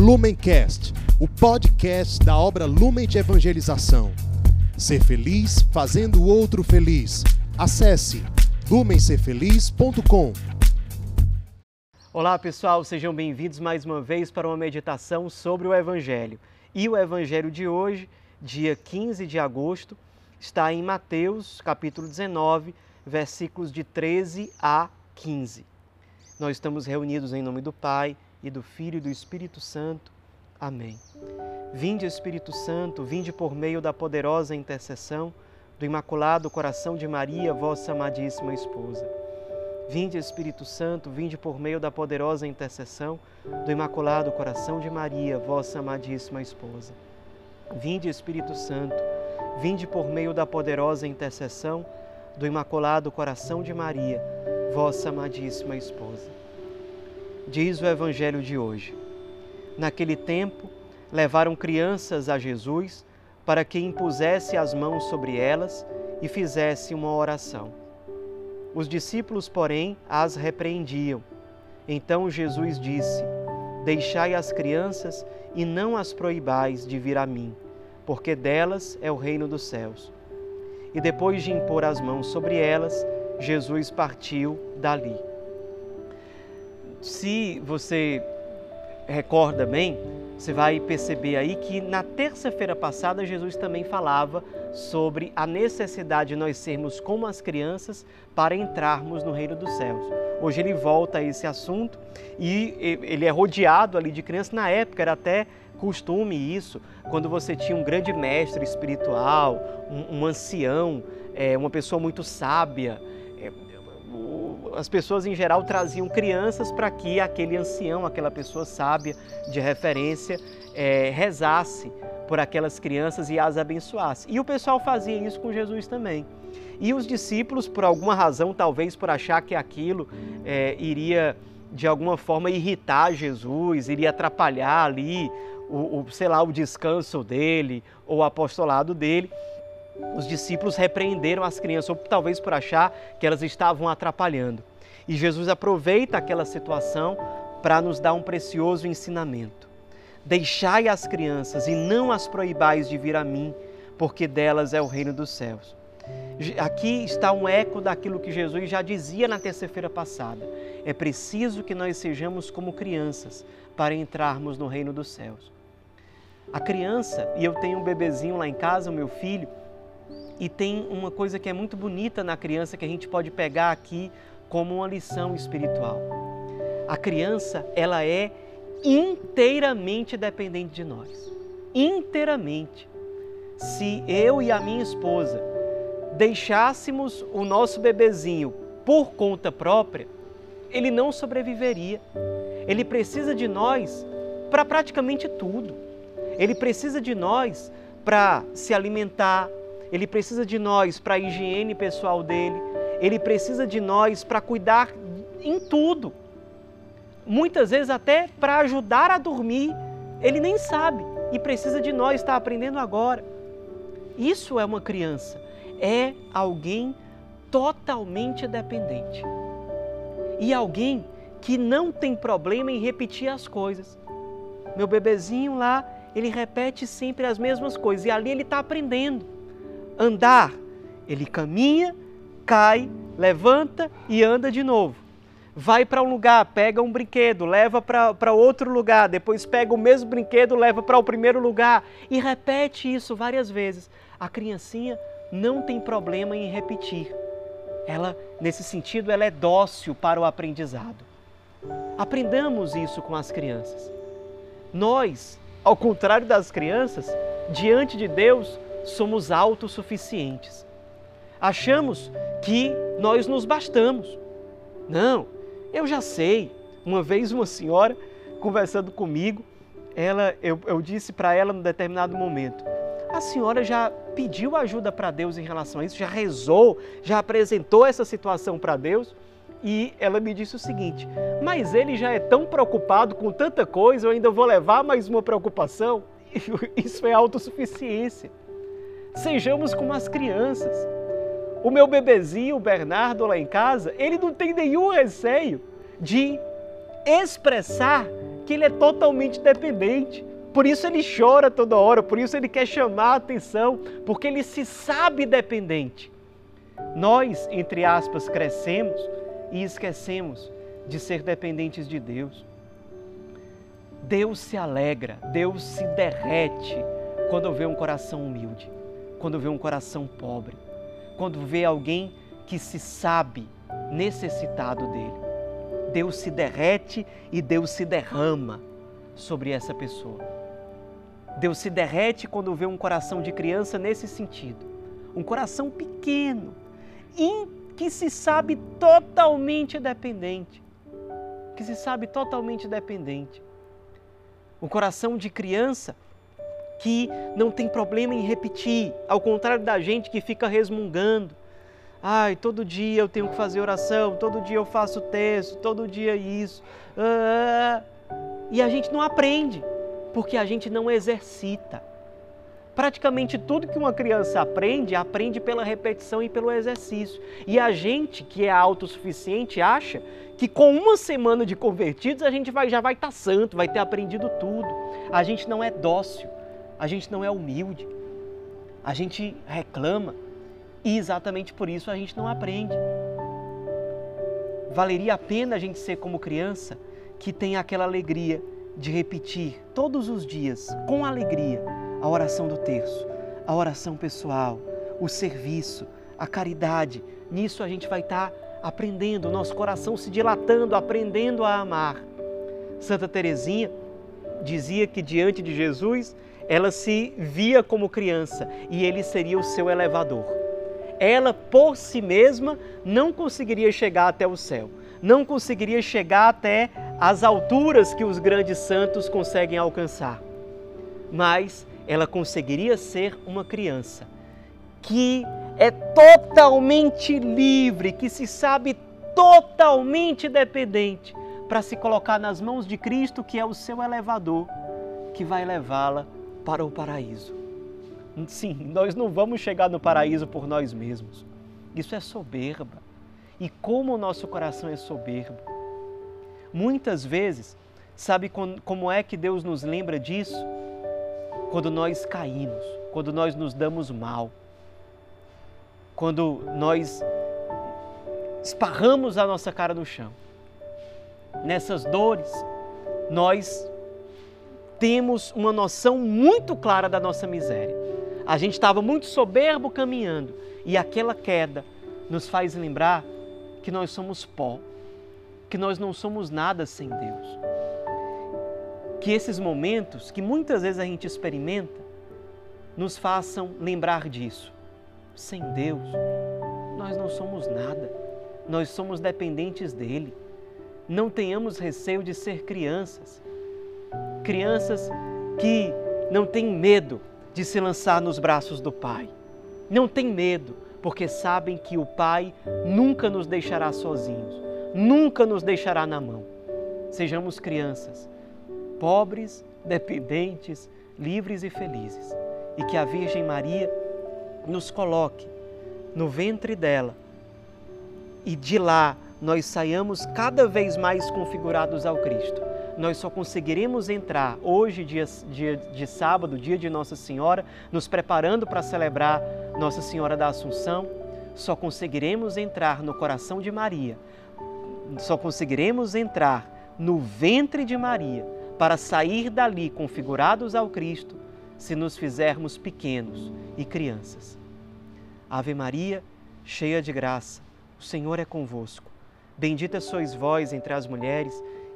Lumencast, o podcast da obra Lumen de Evangelização. Ser feliz fazendo o outro feliz. Acesse lumencerfeliz.com. Olá pessoal, sejam bem-vindos mais uma vez para uma meditação sobre o Evangelho. E o Evangelho de hoje, dia 15 de agosto, está em Mateus, capítulo 19, versículos de 13 a 15. Nós estamos reunidos em nome do Pai e do Filho e do Espírito Santo. Amém. Vinde, Espírito Santo, vinde por meio da poderosa intercessão do Imaculado Coração de Maria, vossa amadíssima esposa. Vinde, Espírito Santo, vinde por meio da poderosa intercessão do Imaculado Coração de Maria, vossa amadíssima esposa. Vinde, Espírito Santo, vinde por meio da poderosa intercessão do Imaculado Coração de Maria, vossa amadíssima esposa. Diz o Evangelho de hoje. Naquele tempo, levaram crianças a Jesus para que impusesse as mãos sobre elas e fizesse uma oração. Os discípulos, porém, as repreendiam. Então Jesus disse: Deixai as crianças e não as proibais de vir a mim, porque delas é o reino dos céus. E depois de impor as mãos sobre elas, Jesus partiu dali. Se você recorda bem, você vai perceber aí que na terça-feira passada Jesus também falava sobre a necessidade de nós sermos como as crianças para entrarmos no reino dos céus. Hoje ele volta a esse assunto e ele é rodeado ali de crianças. Na época era até costume isso, quando você tinha um grande mestre espiritual, um, um ancião, é, uma pessoa muito sábia, as pessoas em geral traziam crianças para que aquele ancião, aquela pessoa sábia de referência, é, rezasse por aquelas crianças e as abençoasse. E o pessoal fazia isso com Jesus também. E os discípulos, por alguma razão, talvez por achar que aquilo é, iria de alguma forma irritar Jesus, iria atrapalhar ali o, o, sei lá, o descanso dele ou o apostolado dele, os discípulos repreenderam as crianças, ou talvez por achar que elas estavam atrapalhando. E Jesus aproveita aquela situação para nos dar um precioso ensinamento. Deixai as crianças e não as proibais de vir a mim, porque delas é o reino dos céus. Aqui está um eco daquilo que Jesus já dizia na terça-feira passada. É preciso que nós sejamos como crianças para entrarmos no reino dos céus. A criança, e eu tenho um bebezinho lá em casa, o meu filho, e tem uma coisa que é muito bonita na criança que a gente pode pegar aqui como uma lição espiritual. A criança, ela é inteiramente dependente de nós. Inteiramente. Se eu e a minha esposa deixássemos o nosso bebezinho por conta própria, ele não sobreviveria. Ele precisa de nós para praticamente tudo. Ele precisa de nós para se alimentar, ele precisa de nós para a higiene pessoal dele, ele precisa de nós para cuidar em tudo. Muitas vezes até para ajudar a dormir, ele nem sabe e precisa de nós, está aprendendo agora. Isso é uma criança, é alguém totalmente dependente. E alguém que não tem problema em repetir as coisas. Meu bebezinho lá, ele repete sempre as mesmas coisas e ali ele está aprendendo andar. Ele caminha, cai, levanta e anda de novo. Vai para um lugar, pega um brinquedo, leva para outro lugar, depois pega o mesmo brinquedo, leva para o primeiro lugar e repete isso várias vezes. A criancinha não tem problema em repetir. Ela, nesse sentido, ela é dócil para o aprendizado. Aprendamos isso com as crianças. Nós, ao contrário das crianças, diante de Deus, somos autossuficientes. Achamos que nós nos bastamos. Não, eu já sei. Uma vez uma senhora conversando comigo, ela, eu, eu disse para ela num determinado momento: a senhora já pediu ajuda para Deus em relação a isso, já rezou, já apresentou essa situação para Deus? E ela me disse o seguinte: mas ele já é tão preocupado com tanta coisa, eu ainda vou levar mais uma preocupação? Isso é autossuficiência. Sejamos como as crianças. O meu bebezinho, o Bernardo, lá em casa, ele não tem nenhum receio de expressar porque ele é totalmente dependente. Por isso ele chora toda hora, por isso ele quer chamar a atenção, porque ele se sabe dependente. Nós, entre aspas, crescemos e esquecemos de ser dependentes de Deus. Deus se alegra, Deus se derrete quando vê um coração humilde, quando vê um coração pobre, quando vê alguém que se sabe necessitado dele. Deus se derrete e Deus se derrama sobre essa pessoa. Deus se derrete quando vê um coração de criança nesse sentido. Um coração pequeno, que se sabe totalmente dependente. Que se sabe totalmente dependente. Um coração de criança que não tem problema em repetir, ao contrário da gente que fica resmungando. Ai, todo dia eu tenho que fazer oração, todo dia eu faço texto, todo dia isso. Ah, e a gente não aprende, porque a gente não exercita. Praticamente tudo que uma criança aprende, aprende pela repetição e pelo exercício. E a gente que é autossuficiente acha que com uma semana de convertidos a gente vai, já vai estar tá santo, vai ter aprendido tudo. A gente não é dócil, a gente não é humilde, a gente reclama e exatamente por isso a gente não aprende. Valeria a pena a gente ser como criança que tem aquela alegria de repetir todos os dias, com alegria, a oração do terço, a oração pessoal, o serviço, a caridade. Nisso a gente vai estar aprendendo, o nosso coração se dilatando, aprendendo a amar. Santa Teresinha dizia que diante de Jesus ela se via como criança e ele seria o seu elevador. Ela por si mesma não conseguiria chegar até o céu, não conseguiria chegar até as alturas que os grandes santos conseguem alcançar. Mas ela conseguiria ser uma criança que é totalmente livre, que se sabe totalmente dependente para se colocar nas mãos de Cristo, que é o seu elevador, que vai levá-la para o paraíso. Sim, nós não vamos chegar no paraíso por nós mesmos. Isso é soberba. E como o nosso coração é soberbo. Muitas vezes, sabe como é que Deus nos lembra disso? Quando nós caímos, quando nós nos damos mal, quando nós esparramos a nossa cara no chão. Nessas dores, nós temos uma noção muito clara da nossa miséria. A gente estava muito soberbo caminhando e aquela queda nos faz lembrar que nós somos pó, que nós não somos nada sem Deus. Que esses momentos que muitas vezes a gente experimenta nos façam lembrar disso. Sem Deus, nós não somos nada. Nós somos dependentes dele. Não tenhamos receio de ser crianças crianças que não têm medo de se lançar nos braços do Pai. Não têm medo, porque sabem que o Pai nunca nos deixará sozinhos, nunca nos deixará na mão. Sejamos crianças, pobres, dependentes, livres e felizes, e que a Virgem Maria nos coloque no ventre dela e de lá nós saiamos cada vez mais configurados ao Cristo nós só conseguiremos entrar hoje, dia, dia de sábado, dia de Nossa Senhora, nos preparando para celebrar Nossa Senhora da Assunção, só conseguiremos entrar no coração de Maria, só conseguiremos entrar no ventre de Maria para sair dali configurados ao Cristo se nos fizermos pequenos e crianças. Ave Maria, cheia de graça, o Senhor é convosco. Bendita sois vós entre as mulheres